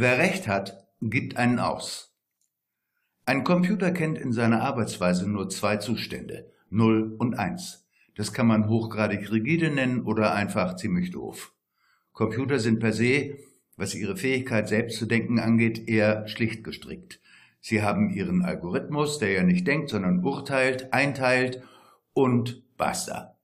Wer Recht hat, gibt einen aus. Ein Computer kennt in seiner Arbeitsweise nur zwei Zustände, 0 und 1. Das kann man hochgradig rigide nennen oder einfach ziemlich doof. Computer sind per se, was ihre Fähigkeit selbst zu denken angeht, eher schlicht gestrickt. Sie haben ihren Algorithmus, der ja nicht denkt, sondern urteilt, einteilt und basta.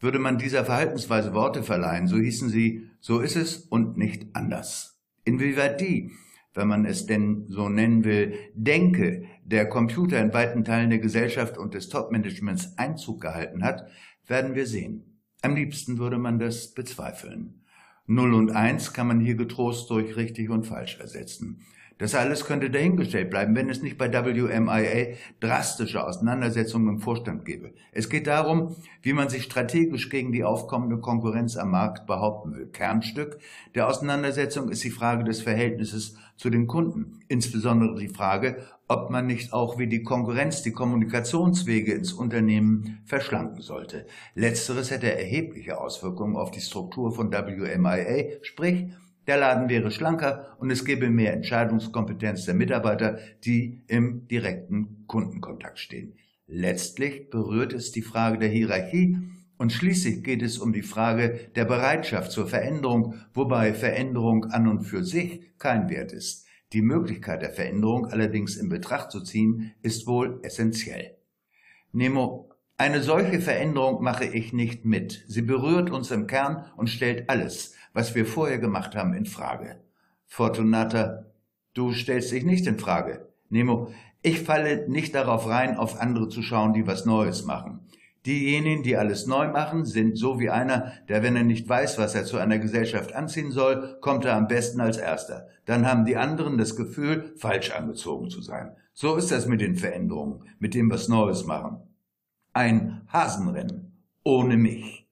Würde man dieser Verhaltensweise Worte verleihen, so hießen sie, so ist es und nicht anders. Inwieweit die, wenn man es denn so nennen will, Denke der Computer in weiten Teilen der Gesellschaft und des Topmanagements Einzug gehalten hat, werden wir sehen. Am liebsten würde man das bezweifeln. Null und Eins kann man hier getrost durch richtig und falsch ersetzen. Das alles könnte dahingestellt bleiben, wenn es nicht bei WMIA drastische Auseinandersetzungen im Vorstand gäbe. Es geht darum, wie man sich strategisch gegen die aufkommende Konkurrenz am Markt behaupten will. Kernstück der Auseinandersetzung ist die Frage des Verhältnisses zu den Kunden, insbesondere die Frage, ob man nicht auch wie die Konkurrenz die Kommunikationswege ins Unternehmen verschlanken sollte. Letzteres hätte erhebliche Auswirkungen auf die Struktur von WMIA, sprich der Laden wäre schlanker und es gäbe mehr Entscheidungskompetenz der Mitarbeiter, die im direkten Kundenkontakt stehen. Letztlich berührt es die Frage der Hierarchie und schließlich geht es um die Frage der Bereitschaft zur Veränderung, wobei Veränderung an und für sich kein Wert ist. Die Möglichkeit der Veränderung allerdings in Betracht zu ziehen, ist wohl essentiell. Nemo eine solche Veränderung mache ich nicht mit. Sie berührt uns im Kern und stellt alles, was wir vorher gemacht haben, in Frage. Fortunata, du stellst dich nicht in Frage. Nemo, ich falle nicht darauf rein, auf andere zu schauen, die was Neues machen. Diejenigen, die alles neu machen, sind so wie einer, der, wenn er nicht weiß, was er zu einer Gesellschaft anziehen soll, kommt er am besten als Erster. Dann haben die anderen das Gefühl, falsch angezogen zu sein. So ist das mit den Veränderungen, mit dem was Neues machen. Ein Hasenrennen ohne mich.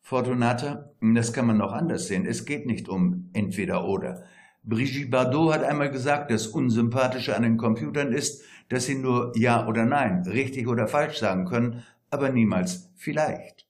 Fortunata, das kann man auch anders sehen. Es geht nicht um entweder oder. Brigitte Bardot hat einmal gesagt, das Unsympathische an den Computern ist, dass sie nur Ja oder Nein, richtig oder falsch sagen können, aber niemals vielleicht.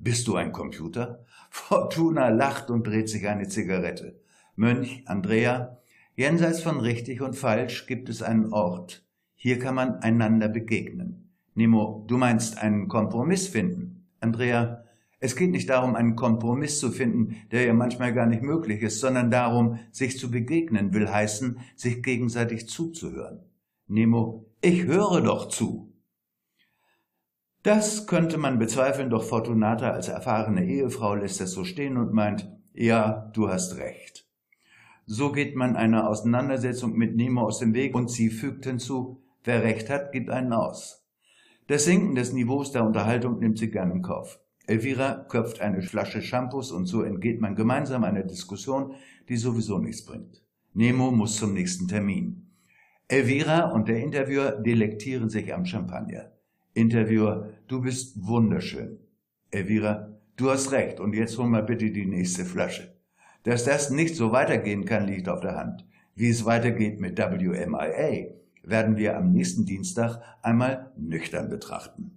Bist du ein Computer? Fortuna lacht und dreht sich eine Zigarette. Mönch, Andrea, jenseits von richtig und falsch gibt es einen Ort. Hier kann man einander begegnen. Nemo, du meinst einen Kompromiss finden. Andrea, es geht nicht darum, einen Kompromiss zu finden, der ja manchmal gar nicht möglich ist, sondern darum, sich zu begegnen, will heißen, sich gegenseitig zuzuhören. Nemo, ich höre doch zu. Das könnte man bezweifeln, doch Fortunata als erfahrene Ehefrau lässt es so stehen und meint, ja, du hast recht. So geht man einer Auseinandersetzung mit Nemo aus dem Weg und sie fügt hinzu, wer recht hat, gibt einen aus. Das Sinken des Niveaus der Unterhaltung nimmt sie gern in Kauf. Elvira köpft eine Flasche Shampoos und so entgeht man gemeinsam einer Diskussion, die sowieso nichts bringt. Nemo muss zum nächsten Termin. Elvira und der Interviewer delektieren sich am Champagner. Interviewer, du bist wunderschön. Elvira, du hast recht und jetzt hol mal bitte die nächste Flasche. Dass das nicht so weitergehen kann, liegt auf der Hand. Wie es weitergeht mit WMIA, werden wir am nächsten Dienstag einmal nüchtern betrachten.